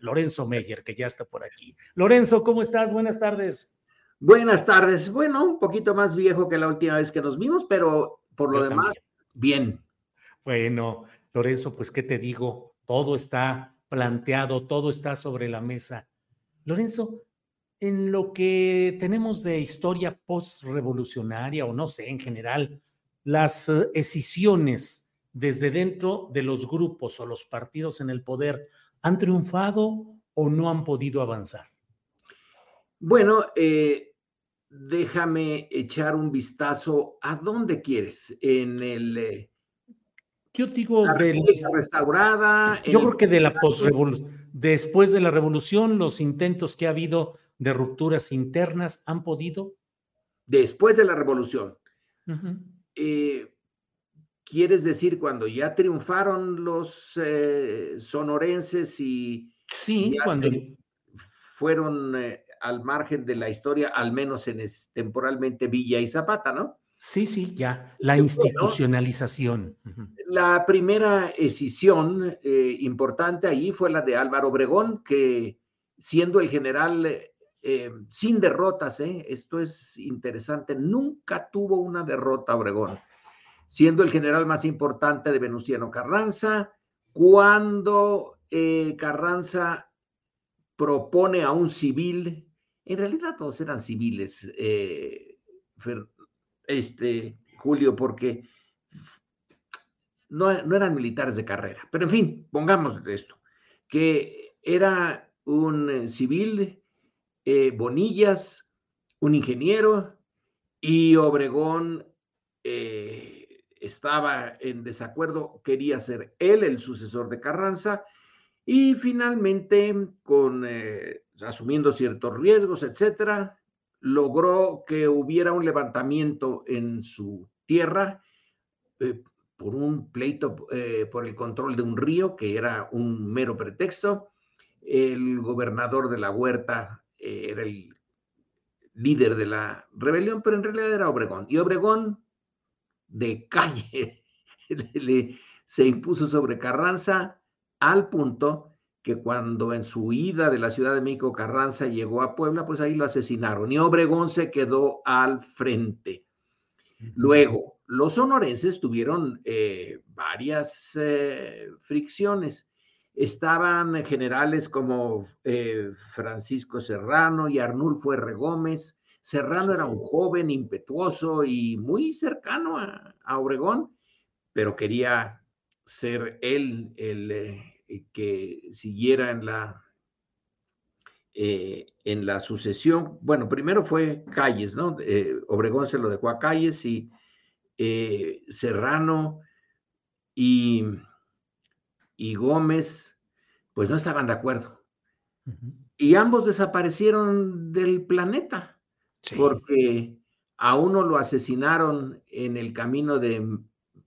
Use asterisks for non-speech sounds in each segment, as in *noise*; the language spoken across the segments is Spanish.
Lorenzo Meyer, que ya está por aquí. Lorenzo, ¿cómo estás? Buenas tardes. Buenas tardes. Bueno, un poquito más viejo que la última vez que nos vimos, pero por lo Yo demás, bien. Bueno, Lorenzo, pues qué te digo, todo está planteado, todo está sobre la mesa. Lorenzo, en lo que tenemos de historia post-revolucionaria, o no sé, en general, las eh, escisiones desde dentro de los grupos o los partidos en el poder han triunfado o no han podido avanzar. Bueno, eh, déjame echar un vistazo. ¿A dónde quieres? En el... eh, Yo digo, la del- República restaurada. yo el- creo que de la posrevolución, después de la revolución, los intentos que ha habido de rupturas internas han podido. Después de la revolución. Eh, ¿Quieres decir cuando ya triunfaron los eh, sonorenses y Sí, cuando fueron eh, al margen de la historia, al menos en es- temporalmente Villa y Zapata, ¿no? sí, sí, ya, la institucionalización. La primera escisión eh, importante allí fue la de Álvaro Obregón, que siendo el general eh, sin derrotas, eh, esto es interesante, nunca tuvo una derrota Obregón, siendo el general más importante de Venustiano Carranza, cuando eh, Carranza propone a un civil, en realidad todos eran civiles, eh, este, Julio, porque no, no eran militares de carrera, pero en fin, pongamos esto, que era un civil, eh, Bonillas, un ingeniero, y Obregón estaba en desacuerdo, quería ser él el sucesor de Carranza, y finalmente, con, eh, asumiendo ciertos riesgos, etcétera, logró que hubiera un levantamiento en su tierra eh, por un pleito eh, por el control de un río, que era un mero pretexto. El gobernador de la huerta era el líder de la rebelión, pero en realidad era Obregón. Y Obregón, de calle, *laughs* le- le- se impuso sobre Carranza al punto que cuando en su ida de la Ciudad de México Carranza llegó a Puebla, pues ahí lo asesinaron y Obregón se quedó al frente. Luego, los sonorenses tuvieron eh, varias eh, fricciones. Estaban generales como eh, Francisco Serrano y Arnulfo R. Gómez. Serrano era un joven impetuoso y muy cercano a, a Obregón, pero quería ser él el eh, que siguiera en la, eh, en la sucesión. Bueno, primero fue Calles, ¿no? Eh, Obregón se lo dejó a Calles y Serrano y, y Gómez, pues no estaban de acuerdo. Y ambos desaparecieron del planeta, Sí. porque a uno lo asesinaron en el camino de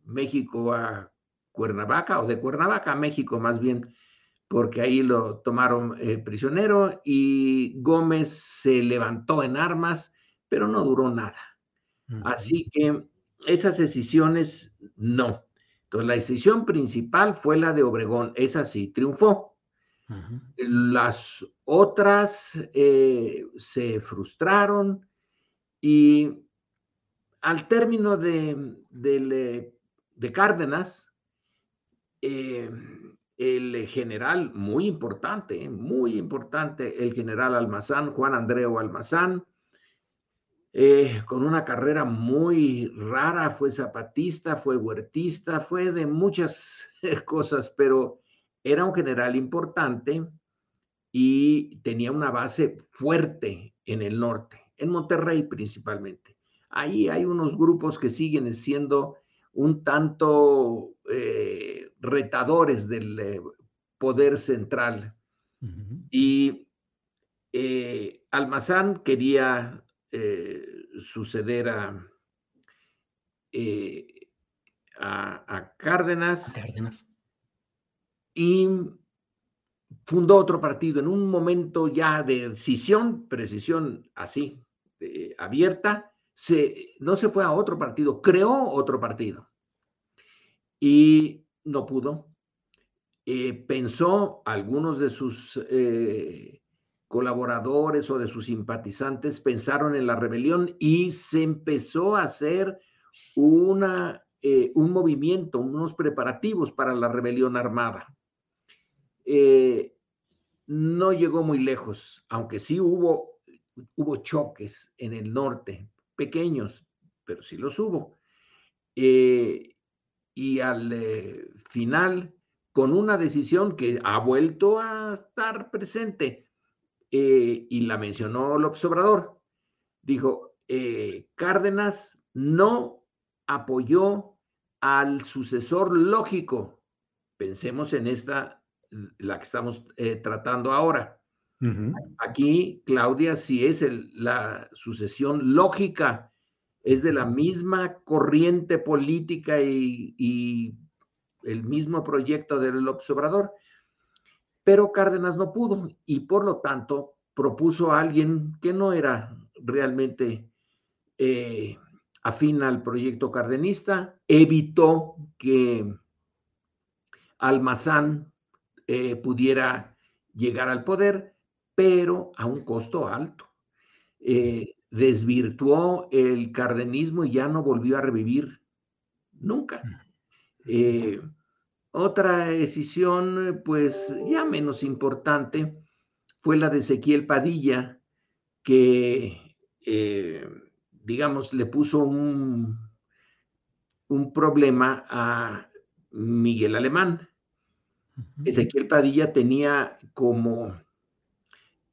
México a Cuernavaca, o de Cuernavaca a México más bien, porque ahí lo tomaron eh, prisionero y Gómez se levantó en armas, pero no duró nada. Así que esas decisiones no. Entonces la decisión principal fue la de Obregón, esa sí triunfó. Las otras eh, se frustraron y al término de, de, Cárdenas, eh, el general, muy importante, muy importante, el general Almazán, Juan Andreu Almazán, eh, con una carrera muy rara, fue zapatista, fue huertista, fue de muchas *laughs* cosas, pero era un general importante y tenía una base fuerte en el norte, en Monterrey principalmente. Ahí hay unos grupos que siguen siendo un tanto eh, retadores del eh, poder central. Y Almazán quería eh, suceder a, eh, a, Cárdenas. Cárdenas. Y fundó otro partido en un momento ya de decisión, precisión así, abierta, se, no se fue a otro partido, creó otro partido. Y no pudo. Eh, pensó algunos de sus colaboradores o de sus simpatizantes pensaron en la rebelión y se empezó a hacer una, eh, un movimiento, unos preparativos para la rebelión armada. Eh, no llegó muy lejos, aunque sí hubo, hubo choques en el norte, pequeños, pero sí los hubo. Eh, y al final, con una decisión que ha vuelto a estar presente, eh, y la mencionó López Obrador, dijo, eh, Cárdenas no apoyó al sucesor lógico. Pensemos en esta, la que estamos eh, tratando ahora. Aquí, Claudia, sí es la sucesión lógica, es de la misma corriente política y, y el mismo proyecto del López Obrador. Pero Cárdenas no pudo y por lo tanto propuso a alguien que no era realmente eh, afín al proyecto cardenista, evitó que Almazán eh, pudiera llegar al poder, pero a un costo alto. Eh, desvirtuó el cardenismo y ya no volvió a revivir nunca. Mm. Otra decisión, pues ya menos importante, fue la de Ezequiel Padilla, que, eh, digamos, le puso un, un problema a Miguel Alemán. Ezequiel Padilla tenía como,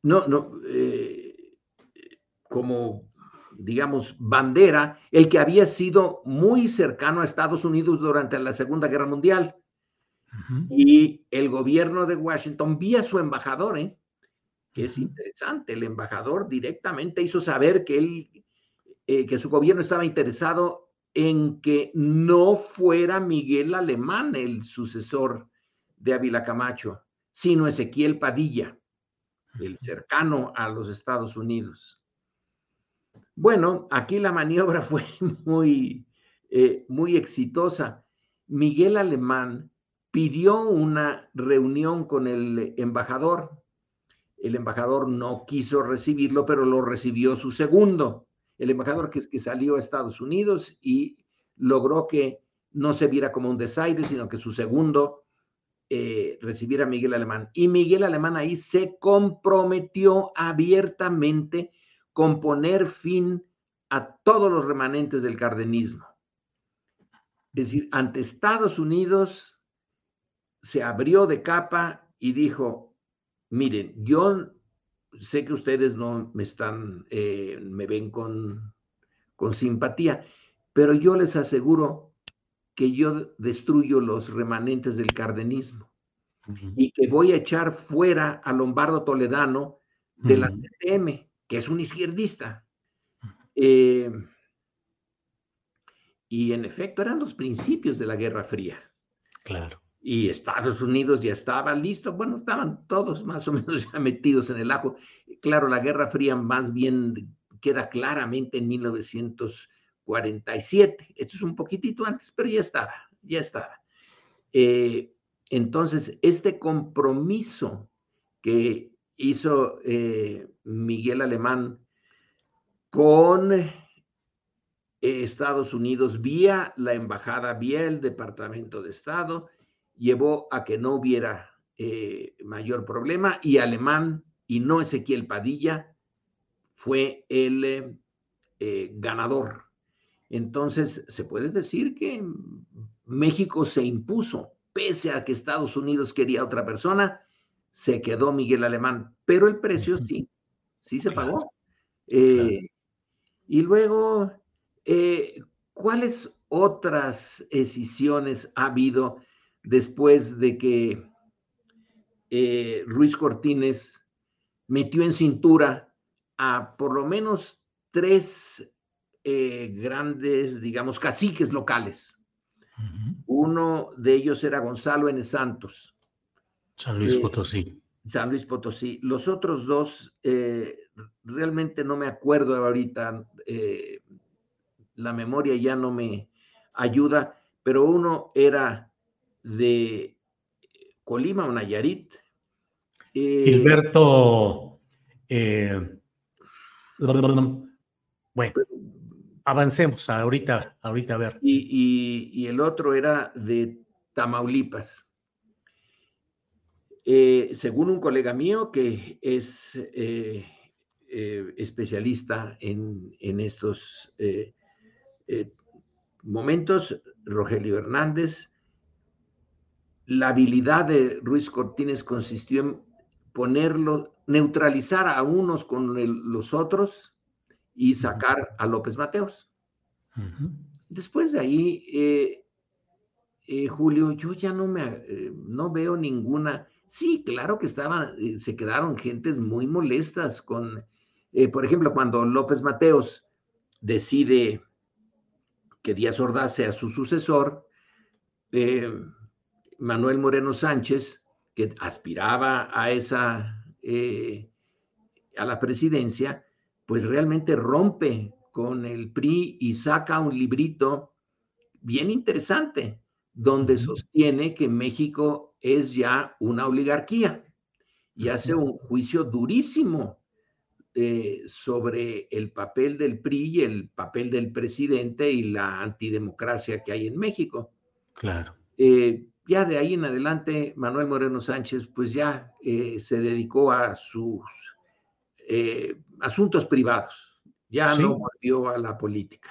no, no, eh, como, digamos, bandera, el que había sido muy cercano a Estados Unidos durante la Segunda Guerra Mundial. Y el gobierno de Washington, vía su embajador, ¿eh? que es interesante, el embajador directamente hizo saber que él, eh, que su gobierno estaba interesado en que no fuera Miguel Alemán el sucesor de Ávila Camacho, sino Ezequiel Padilla, el cercano a los Estados Unidos. Bueno, aquí la maniobra *laughs* fue muy, eh, muy exitosa. Miguel Alemán pidió una reunión con el embajador. El embajador no quiso recibirlo, pero lo recibió su segundo. El embajador que, que salió a Estados Unidos y logró que no se viera como un desaire, sino que su segundo eh, recibiera a Miguel Alemán. Y Miguel Alemán ahí se comprometió abiertamente con poner fin a todos los remanentes del cardenismo. Es decir, ante Estados Unidos se abrió de capa y dijo, miren, yo sé que ustedes no me están, eh, me ven con, con simpatía, pero yo les aseguro que yo destruyo los remanentes del cardenismo y que voy a echar fuera a Lombardo Toledano de la TTM, que es un izquierdista. Eh, y en efecto eran los principios de la Guerra Fría. Claro y Estados Unidos ya estaba listo, bueno, estaban todos más o menos ya metidos en el ajo. Claro, la Guerra Fría más bien queda claramente en 1947. Esto es un poquitito antes, pero ya estaba, ya estaba. Eh, entonces, este compromiso que hizo eh, Miguel Alemán con Estados Unidos vía la embajada, vía el Departamento de Estado, llevó a que no hubiera eh, mayor problema y Alemán y no Ezequiel Padilla fue el eh, ganador. Entonces, se puede decir que México se impuso, pese a que Estados Unidos quería otra persona, se quedó Miguel Alemán, pero el precio sí, sí se pagó. Eh, y luego, eh, ¿cuáles otras decisiones ha habido después de que eh, Ruiz Cortines metió en cintura a por lo menos tres grandes, digamos, caciques locales? Uno de ellos era Gonzalo N. Santos. San Luis Potosí. San Luis Potosí. Los otros dos, realmente no me acuerdo ahorita eh, la memoria ya no me ayuda, pero uno era de Colima o Nayarit. Eh, Gilberto, eh, bueno, avancemos ahorita, ahorita a ver. Y, el otro era de Tamaulipas. según un colega mío que es eh, especialista en, estos eh, eh, momentos, Rogelio Hernández. La habilidad de Ruiz Cortines consistió en ponerlo, neutralizar a unos con los otros y sacar a López Mateos. Después de ahí, Julio, yo ya no me no veo ninguna. Sí, claro que estaban, se quedaron gentes muy molestas con eh, por ejemplo, cuando López Mateos decide que Díaz Ordaz sea su sucesor, eh, Manuel Moreno Sánchez, que aspiraba a esa, eh, a la presidencia, pues realmente rompe con el PRI y saca un librito bien interesante, donde sostiene que México es ya una oligarquía y hace un juicio durísimo eh, sobre el papel del PRI y el papel del presidente y la antidemocracia que hay en México. Claro. Eh, ya de ahí en adelante, Manuel Moreno Sánchez, pues ya eh, se dedicó a sus asuntos privados, ya no volvió a la política.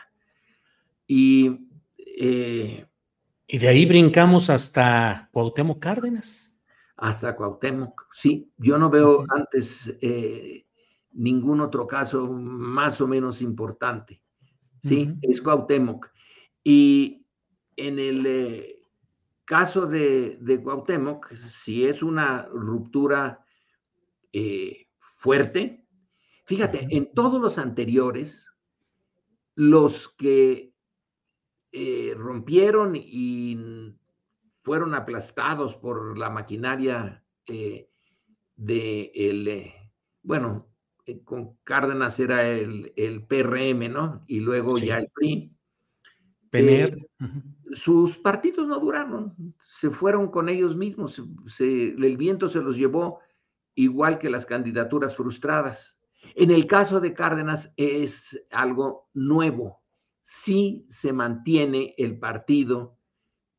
Y, y de ahí brincamos hasta Cuauhtémoc Cárdenas. Hasta Cuauhtémoc, sí. Yo no veo antes ningún otro caso más o menos importante. ¿sí? Es Cuauhtémoc. Y en el eh, caso de, de, Cuauhtémoc, si es una ruptura eh, fuerte, fíjate, en todos los anteriores, los que eh, rompieron y fueron aplastados por la maquinaria de el, bueno, eh, con Cárdenas era el, el, PRM, ¿no? Y luego ya el PRI. Eh, sus partidos no duraron, se fueron con ellos mismos, el viento se los llevó igual que las candidaturas frustradas. En el caso de Cárdenas es algo nuevo, sí se mantiene el partido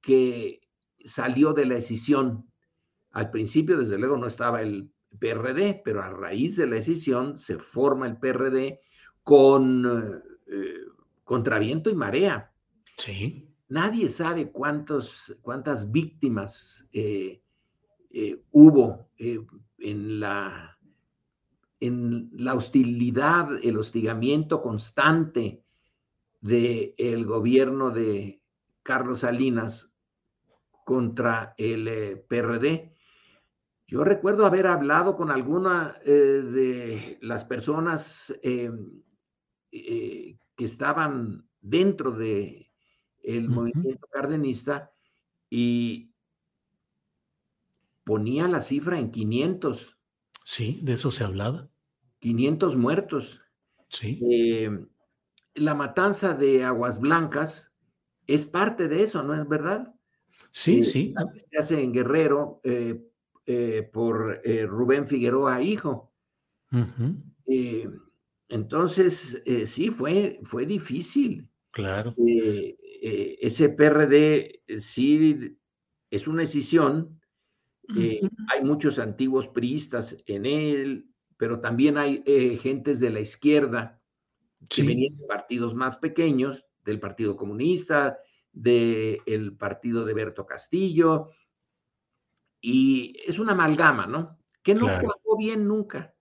que salió de la decisión. Al principio, desde luego, no estaba el PRD, pero a raíz de la decisión se forma el PRD con eh, contraviento y marea. Sí. Nadie sabe cuántos, cuántas víctimas eh, eh, hubo en, la, en la hostilidad, el hostigamiento constante del gobierno de Carlos Salinas contra el PRD yo recuerdo haber hablado con alguna eh, de las personas eh, eh, que estaban dentro de el movimiento cardenista y ponía la cifra en 500. Sí, de eso se hablaba. 500 muertos. Sí. la matanza de Aguas Blancas es parte de eso, ¿no es verdad? Sí, sí. Se hace en Guerrero eh, por eh, Rubén Figueroa, hijo. entonces, sí, fue, fue difícil. Claro. ese PRD sí es una decisión. Hay muchos antiguos priistas en él, pero también hay gentes de la izquierda que venían de partidos más pequeños, del Partido Comunista, del partido de Berto Castillo, y es una amalgama, ¿no? Que no claro. bien nunca.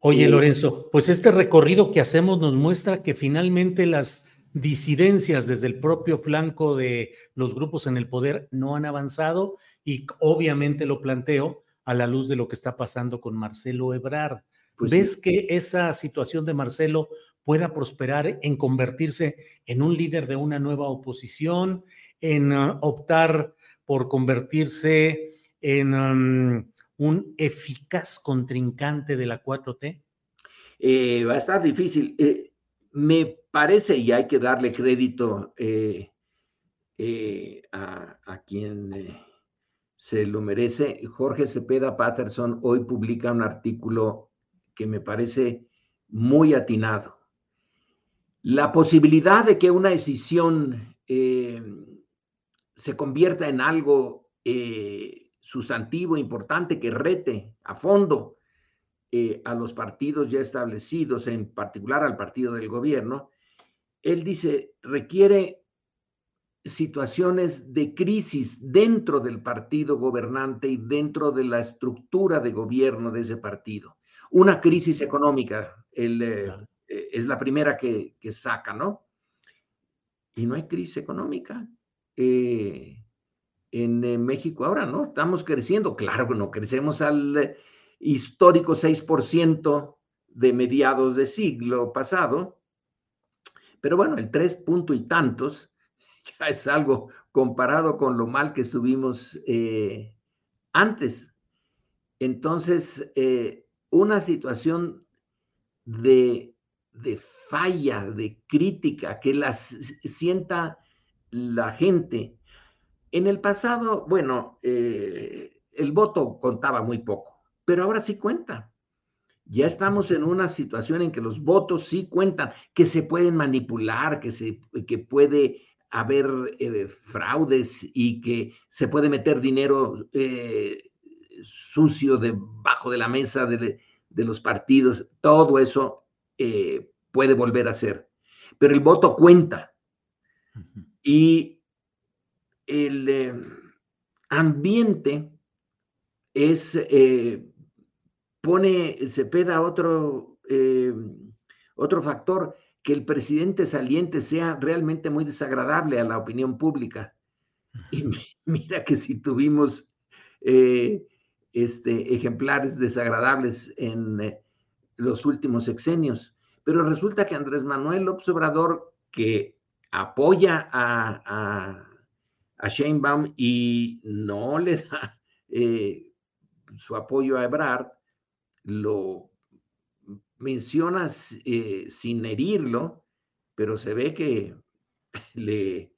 Oye, eh, Lorenzo, pues este recorrido que hacemos nos muestra que finalmente las disidencias desde el propio flanco de los grupos en el poder no han avanzado y obviamente lo planteo a la luz de lo que está pasando con Marcelo Ebrard. Pues ¿Ves que esa situación de Marcelo pueda prosperar en convertirse en un líder de una nueva oposición, en uh, optar por convertirse en um, un eficaz contrincante de la 4T? Eh, va a estar difícil. Eh, me parece, y hay que darle crédito eh, a, a, quien se lo merece, Jorge Cepeda Patterson hoy publica un artículo que me parece muy atinado. La posibilidad de que una decisión se convierta en algo sustantivo importante que rete a fondo eh, a los partidos ya establecidos, en particular al partido del gobierno, él dice, requiere situaciones de crisis dentro del partido gobernante y dentro de la estructura de gobierno de ese partido. Una crisis económica el, eh, eh, es la primera que, que, saca, ¿no? Y no hay crisis económica. Eh, en eh, México ahora, ¿no? Estamos creciendo, claro que no crecemos al histórico 6% de mediados de siglo pasado, pero bueno, el 3 punto y tantos *laughs* ya es algo comparado con lo mal que estuvimos eh, antes. Entonces, una situación de, de falla, de crítica, que las sienta la gente, en el pasado, bueno, eh, el voto contaba muy poco, pero ahora sí cuenta. Ya estamos en una situación en que los votos sí cuentan, que se pueden manipular, que, se, que puede haber eh, fraudes y que se puede meter dinero eh, sucio debajo de la mesa de, de, los partidos. Todo eso puede volver a ser. Pero el voto cuenta. Y el eh, ambiente es, eh, pone, se peda otro, eh, otro factor, que el presidente saliente sea realmente muy desagradable a la opinión pública. Y *laughs* mira que si tuvimos este, ejemplares desagradables en los últimos sexenios, pero resulta que Andrés Manuel López Obrador, que apoya a a Sheinbaum y no le da eh, su apoyo a Ebrard, lo mencionas eh, sin herirlo, pero se ve que *laughs* le,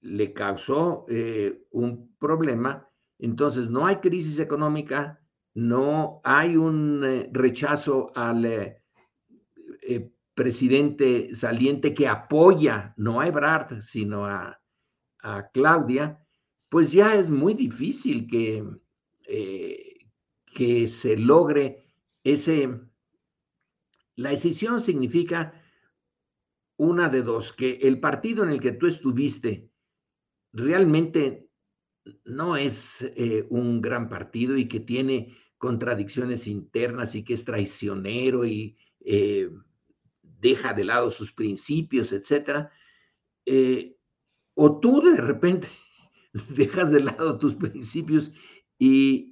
le causó eh, un problema. Entonces, no hay crisis económica, no hay un rechazo al presidente saliente que apoya no a Ebrard, sino a, a Claudia, pues ya es muy difícil que, eh, que se logre ese... La decisión significa una de dos, que el partido en el que tú estuviste realmente no es eh, un gran partido y que tiene contradicciones internas y que es traicionero y eh, deja de lado sus principios, etcétera o tú de repente *laughs* dejas de lado tus principios y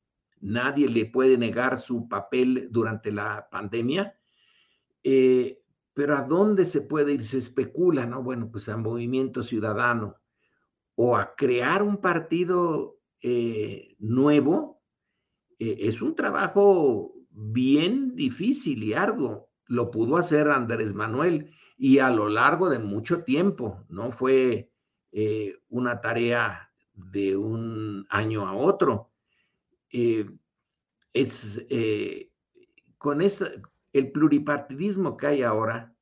Nadie le puede negar su papel durante la pandemia. Eh, pero ¿a dónde se puede ir? Se especula, ¿no? Bueno, pues a Movimiento Ciudadano o a crear un partido eh, nuevo. Eh, es un trabajo bien difícil y arduo. Lo pudo hacer Andrés Manuel y a lo largo de mucho tiempo. No fue una tarea de un año a otro. Es con esta, el pluripartidismo que hay ahora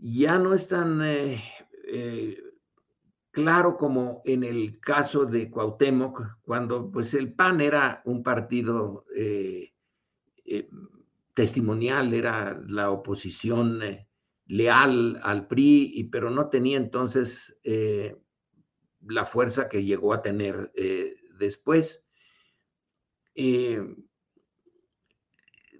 ya no es tan eh, eh, claro como en el caso de Cuauhtémoc, cuando pues el PAN era un partido eh, testimonial, era la oposición leal al PRI, y, pero no tenía entonces la fuerza que llegó a tener después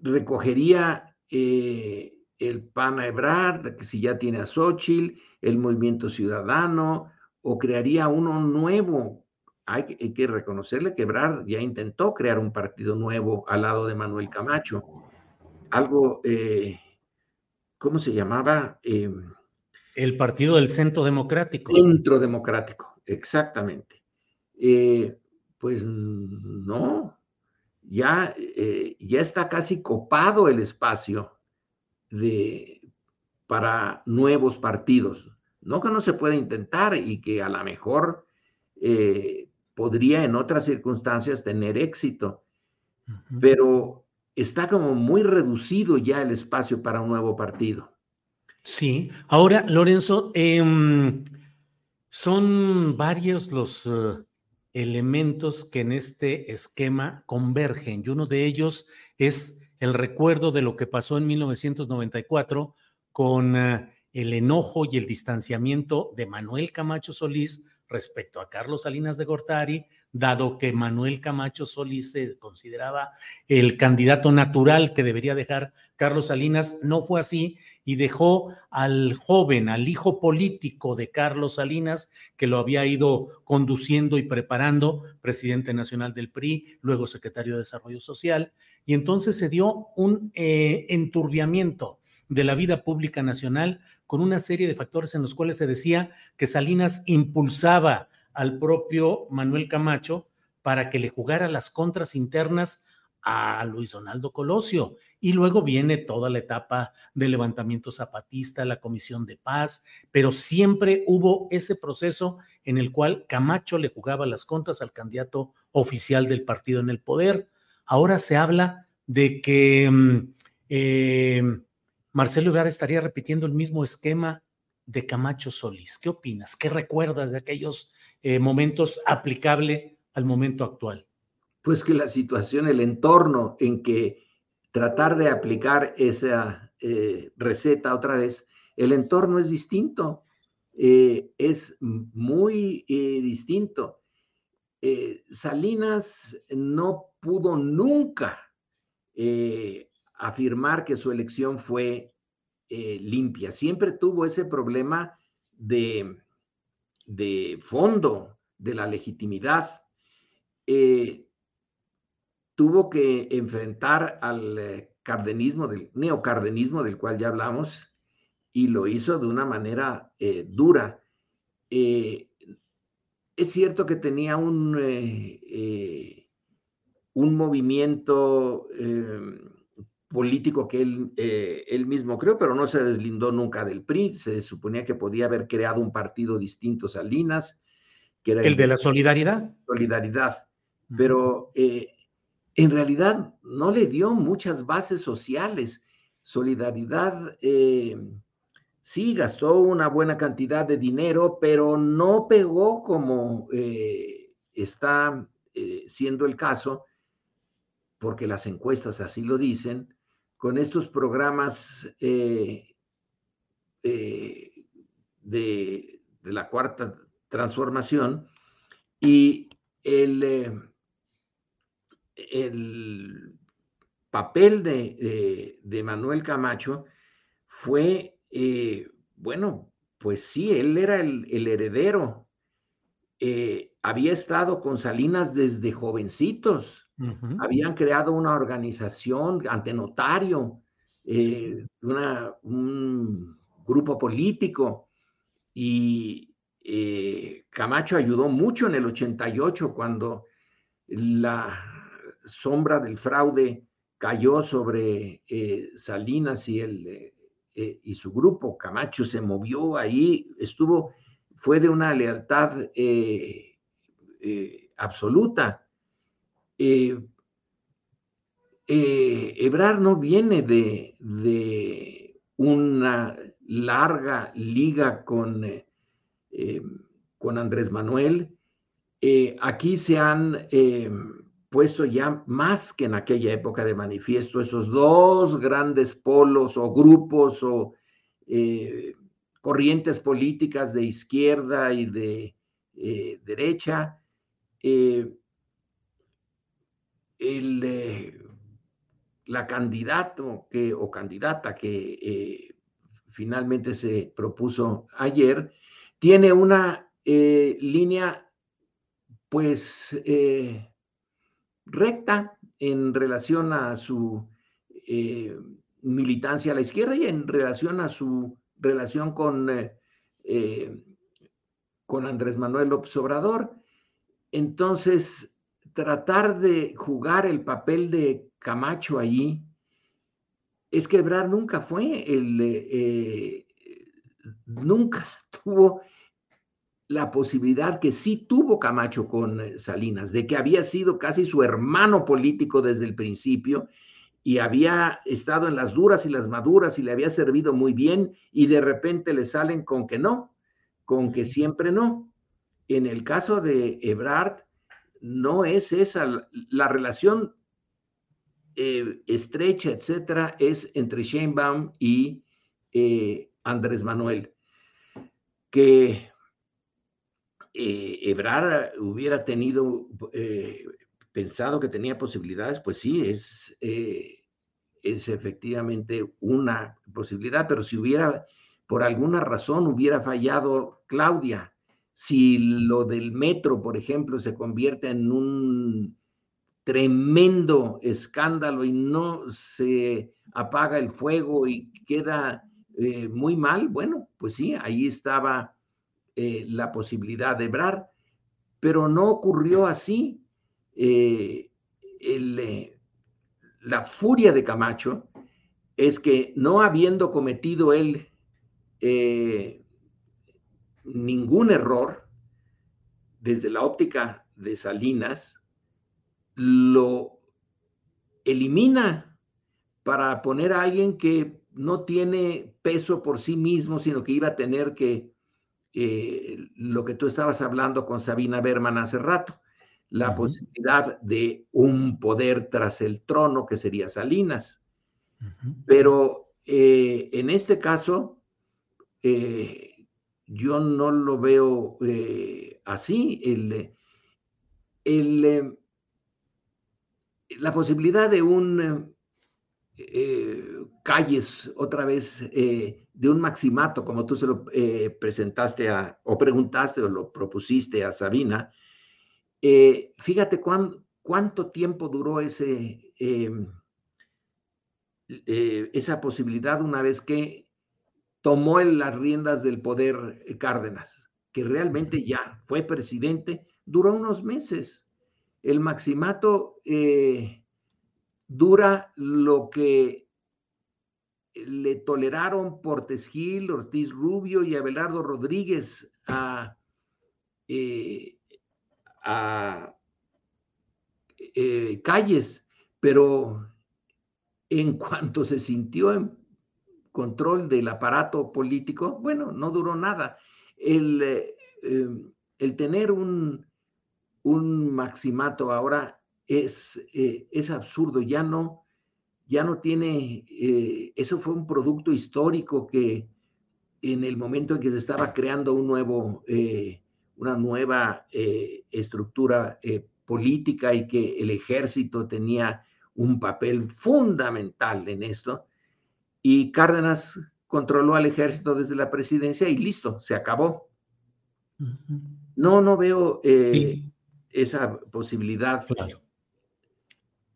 recogería eh, el PAN a Ebrard, que si ya tiene a Xochitl, el Movimiento Ciudadano, o crearía uno nuevo. Hay que, hay que reconocerle que Ebrard ya intentó crear un partido nuevo al lado de Manuel Camacho. Algo, eh, ¿cómo se llamaba? Eh, el Partido del Centro Democrático. Centro Democrático, exactamente. Eh, pues no, ya, eh, ya está casi copado el espacio de, para nuevos partidos. No que no se pueda intentar y que a lo mejor eh, podría en otras circunstancias tener éxito, pero está como muy reducido ya el espacio para un nuevo partido. Sí, ahora Lorenzo, em, son varios los... Eh, elementos que en este esquema convergen y uno de ellos es el recuerdo de lo que pasó en 1994 con eh, el enojo y el distanciamiento de Manuel Camacho Solís respecto a Carlos Salinas de Gortari, dado que Manuel Camacho Solís se consideraba el candidato natural que debería dejar Carlos Salinas, no fue así y dejó al joven, al hijo político de Carlos Salinas, que lo había ido conduciendo y preparando, presidente nacional del PRI, luego secretario de Desarrollo Social, y entonces se dio un eh, enturbiamiento de la vida pública nacional con una serie de factores en los cuales se decía que Salinas impulsaba al propio Manuel Camacho para que le jugara las contras internas a Luis Donaldo Colosio. Y luego viene toda la etapa del levantamiento zapatista, la comisión de paz, pero siempre hubo ese proceso en el cual Camacho le jugaba las contras al candidato oficial del partido en el poder. Ahora se habla de que mm, eh, Marcelo Ebrard estaría repitiendo el mismo esquema de Camacho Solís. ¿Qué opinas? ¿Qué recuerdas de aquellos eh, momentos aplicable al momento actual? Pues que la situación, el entorno en que tratar de aplicar esa eh, receta otra vez, el entorno es distinto, eh, es muy distinto. Salinas no pudo nunca afirmar que su elección fue limpia, siempre tuvo ese problema de de fondo de la legitimidad, eh, tuvo que enfrentar al eh, cardenismo, del neocardenismo del cual ya hablamos, y lo hizo de una manera eh, dura. es cierto que tenía un, un movimiento político que él, eh, él mismo creó, pero no se deslindó nunca del PRI. Se suponía que podía haber creado un partido distinto Salinas. que era el, de la solidaridad. Solidaridad. Pero eh, en realidad no le dio muchas bases sociales. Solidaridad eh, sí gastó una buena cantidad de dinero, pero no pegó como está siendo el caso, porque las encuestas así lo dicen, con estos programas de, de, la cuarta transformación y el, eh, el papel de, de, Manuel Camacho fue, eh, bueno, pues sí, él era el, heredero. Eh, había estado con Salinas desde jovencitos, habían creado una organización ante notario, una, un grupo político y eh, Camacho ayudó mucho en el 88 cuando la sombra del fraude cayó sobre eh, Salinas y, el, eh, y su grupo. Camacho se movió ahí, estuvo, fue de una lealtad absoluta. Ebrar no viene de, una larga liga con eh, con Andrés Manuel. Eh, aquí se han eh, puesto ya más que en aquella época de manifiesto esos dos grandes polos o grupos o corrientes políticas de izquierda y de derecha. La candidato que, o candidata que finalmente se propuso ayer, tiene una eh, línea, pues, eh, recta en relación a su eh, militancia a la izquierda y en relación a su relación con, con Andrés Manuel López Obrador. Entonces, tratar de jugar el papel de Camacho allí es que Ebrard nunca fue el, nunca *laughs* tuvo la posibilidad que sí tuvo Camacho con eh, Salinas, de que había sido casi su hermano político desde el principio y había estado en las duras y las maduras y le había servido muy bien y de repente le salen con que no, con que siempre no. En el caso de Ebrard, no es esa la relación eh, estrecha, etcétera, es entre Sheinbaum y eh, Andrés Manuel, que eh, hubiera tenido, eh, pensado que tenía posibilidades, pues sí, es, es efectivamente una posibilidad, pero si hubiera, por alguna razón, hubiera fallado Claudia, si lo del metro, por ejemplo, se convierte en un tremendo escándalo y no se apaga el fuego y queda muy mal, bueno, pues sí, ahí estaba eh, la posibilidad de Ebrard, pero no ocurrió así. Eh, eh, la furia de Camacho es que no habiendo cometido él ningún error desde la óptica de Salinas, lo elimina para poner a alguien que no tiene peso por sí mismo, sino que iba a tener que eh, lo que tú estabas hablando con Sabina Berman hace rato, la posibilidad de un poder tras el trono que sería Salinas. Pero eh, en este caso, eh, yo no lo veo así. El, el, la posibilidad de un calles otra vez de un maximato, como tú se lo eh, presentaste o preguntaste o lo propusiste a Sabina, eh, fíjate cuánto tiempo duró ese, eh, esa posibilidad una vez que tomó las riendas del poder Cárdenas, que realmente ya fue presidente, duró unos meses. El maximato dura lo que le toleraron Portes Gil, Ortiz Rubio y Abelardo Rodríguez a, eh, eh, calles, pero en cuanto se sintió en control del aparato político, bueno, no duró nada. El, eh, em, tener un, un, maximato ahora es, eh, es absurdo, ya no, ya no tiene, eso fue un producto histórico que en el momento en que se estaba creando un nuevo, una nueva estructura política y que el ejército tenía un papel fundamental en esto. Y Cárdenas controló al ejército desde la presidencia y listo, se acabó. No, no veo eh, esa posibilidad.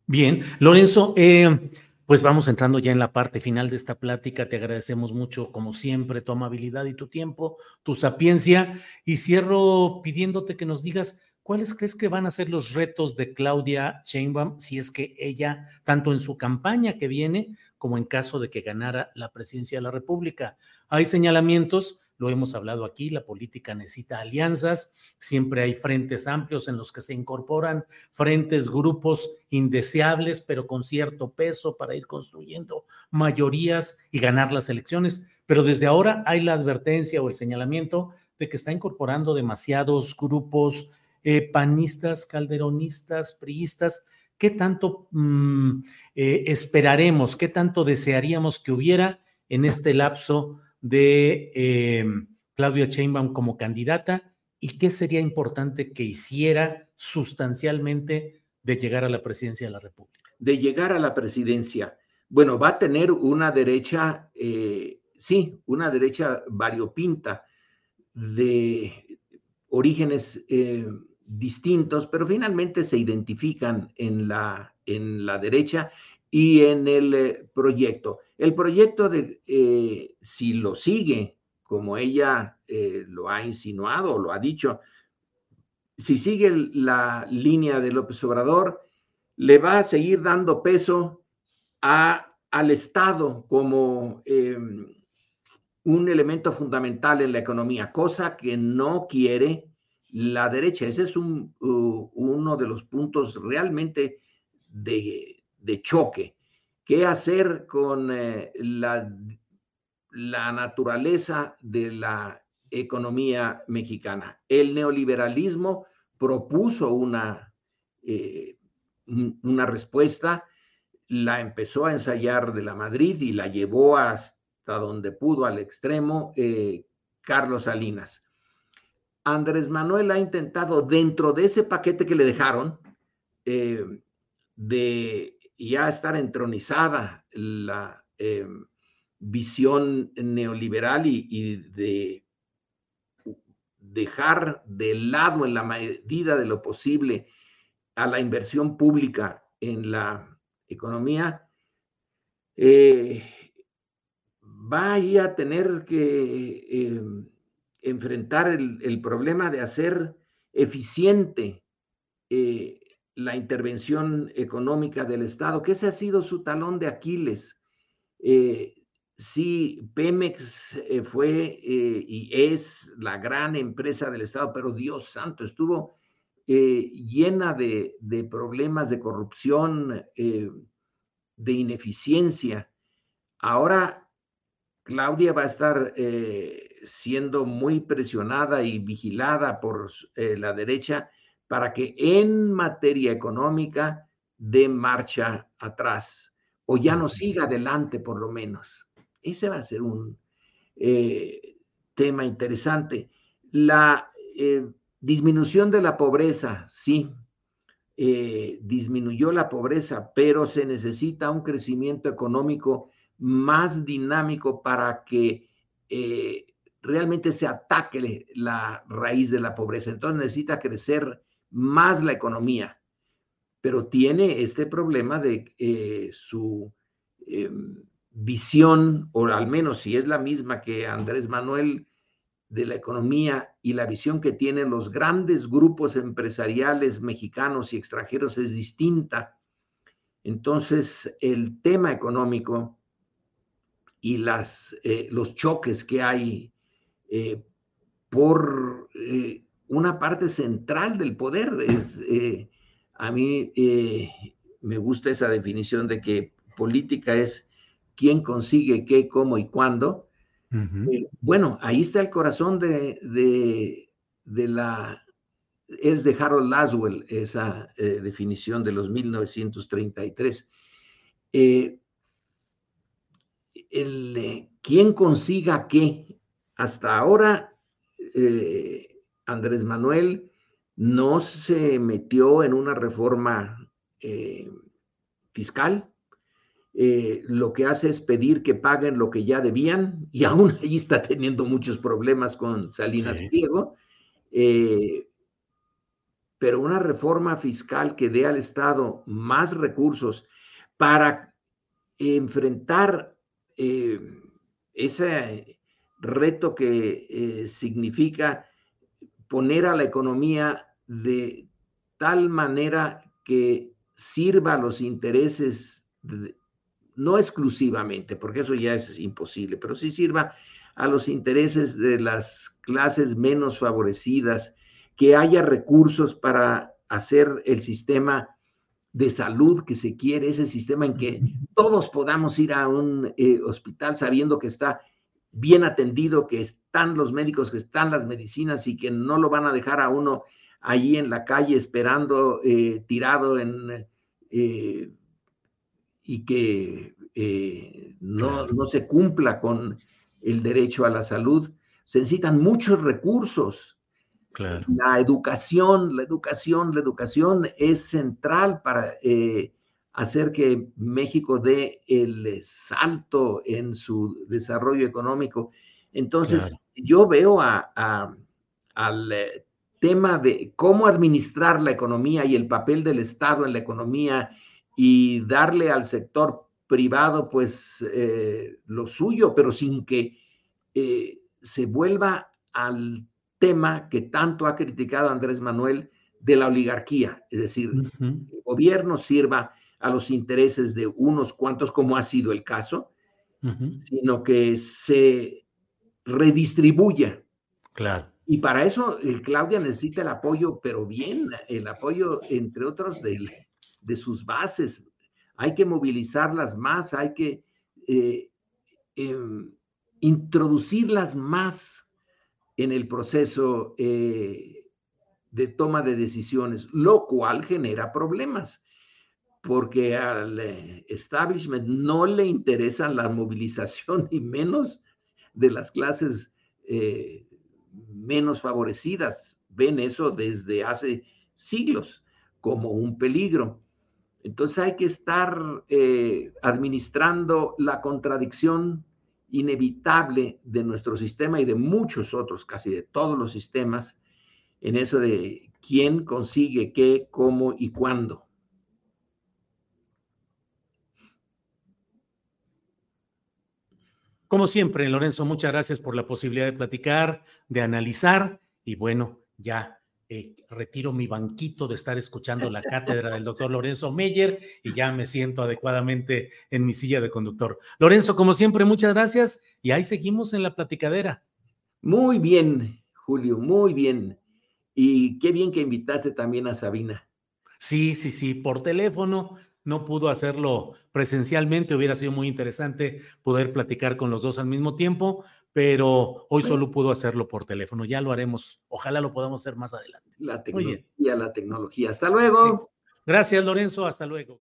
Bien, Lorenzo, eh, pues vamos entrando ya en la parte final de esta plática. Te agradecemos mucho, como siempre, tu amabilidad y tu tiempo, tu sapiencia. Y cierro pidiéndote que nos digas ¿cuáles crees que van a ser los retos de Claudia Sheinbaum si es que ella, tanto en su campaña que viene como en caso de que ganara la presidencia de la República? Hay señalamientos, lo hemos hablado aquí, la política necesita alianzas, siempre hay frentes amplios en los que se incorporan frentes, grupos indeseables, pero con cierto peso para ir construyendo mayorías y ganar las elecciones. Pero desde ahora hay la advertencia o el señalamiento de que está incorporando demasiados grupos eh, panistas, calderonistas, priistas, ¿qué tanto mm, eh, esperaremos, qué tanto desearíamos que hubiera en este lapso de eh, Claudia como candidata y qué sería importante que hiciera sustancialmente de llegar a la presidencia de la República? De llegar a la presidencia. Bueno, va a tener una derecha, sí, una derecha variopinta de orígenes distintos, pero finalmente se identifican en la, en la derecha y en el eh, proyecto. El proyecto de, eh, si lo sigue, como ella eh, lo ha insinuado o lo ha dicho, si sigue la línea de López Obrador, le va a seguir dando peso a, al Estado como em, un elemento fundamental en la economía, cosa que no quiere la derecha. Ese es un, uno de los puntos realmente de, choque. ¿Qué hacer con eh, la, la naturaleza de la economía mexicana? El neoliberalismo propuso una, eh, una respuesta, la empezó a ensayar de la Madrid y la llevó hasta donde pudo al extremo eh, Carlos Salinas Andrés Manuel ha intentado dentro de ese paquete que le dejaron, eh, de ya estar entronizada la eh, visión neoliberal y, de dejar de lado en la medida de lo posible a la inversión pública en la economía, eh, va a tener que enfrentar el, problema de hacer eficiente eh, la intervención económica del Estado, que ese ha sido su talón de Aquiles. Eh, sí, Pemex eh, fue y es la gran empresa del Estado, pero Dios santo, estuvo llena de, de, problemas de corrupción, de ineficiencia. Ahora Claudia va a estar siendo muy presionada y vigilada por eh, la derecha para que en materia económica dé marcha atrás o ya no siga adelante por lo menos. Ese va a ser un eh, tema interesante. La eh, disminución de la pobreza, sí, disminuyó la pobreza, pero se necesita un crecimiento económico más dinámico para que realmente se ataque la raíz de la pobreza. Entonces necesita crecer más la economía, pero tiene este problema de eh, su em, visión, o al menos si es la misma que Andrés Manuel, de la economía y la visión que tienen los grandes grupos empresariales mexicanos y extranjeros es distinta. Entonces, el tema económico y las, eh, los choques que hay eh, por eh, una parte central del poder. Eh, a mí me gusta esa definición de que política es quién consigue qué, cómo y cuándo. bueno, ahí está el corazón de, de, la... Es de Harold Laswell esa definición de los 1933. el, quién consiga qué. Hasta ahora eh, Andrés Manuel no se metió en una reforma eh, fiscal. Eh, lo que hace es pedir que paguen lo que ya debían *laughs* y aún ahí está teniendo muchos problemas con Salinas Pliego. pero una reforma fiscal que dé al Estado más recursos para enfrentar ese reto que eh, significa poner a la economía de tal manera que sirva a los intereses, no exclusivamente, porque eso ya es imposible, pero sí sirva a los intereses de las clases menos favorecidas, que haya recursos para hacer el sistema de salud que se quiere, ese sistema en que todos podamos ir a un eh, hospital sabiendo que está bien atendido, que están los médicos, que están las medicinas y que no lo van a dejar a uno allí en la calle esperando, eh, tirado en... Eh, y que eh, no, no se cumpla con el derecho a la salud. Se necesitan muchos recursos. La educación, la educación, la educación es central para hacer que México dé el salto en su desarrollo económico. Entonces, yo veo al eh, tema de cómo administrar la economía y el papel del Estado en la economía y darle al sector privado, pues, eh, lo suyo, pero sin que eh, se vuelva al tema que tanto ha criticado Andrés Manuel de la oligarquía, es decir, el gobierno sirva a los intereses de unos cuantos, como ha sido el caso, sino que se redistribuya. Claro. Y para eso eh, Claudia necesita el apoyo, pero bien, el apoyo, entre otros, de, de sus bases. Hay que movilizarlas más, hay que eh, em, introducirlas más en el proceso eh, de toma de decisiones, lo cual genera problemas porque al eh, establishment no le interesa la movilización *laughs* ni menos de las clases eh, menos favorecidas. Ven eso desde hace siglos como un peligro. Entonces hay que estar eh, administrando la contradicción inevitable de nuestro sistema y de muchos otros, casi de todos los sistemas, en eso de quién consigue qué, cómo y cuándo. Como siempre, Lorenzo, muchas gracias por la posibilidad de platicar, de analizar y bueno, ya eh, retiro mi banquito de estar escuchando la cátedra del doctor Lorenzo Meyer y ya me siento adecuadamente en mi silla de conductor. Lorenzo, como siempre, muchas gracias y ahí seguimos en la platicadera. Muy bien, Julio, muy bien. Y qué bien que invitaste también a Sabina. Sí, sí, sí, por teléfono no pudo hacerlo presencialmente, hubiera sido muy interesante poder platicar con los dos al mismo tiempo, pero hoy solo pudo hacerlo por teléfono. Ya lo haremos, ojalá lo podamos hacer más adelante. La tecnología, la tecnología. Hasta luego. Gracias, Lorenzo, hasta luego.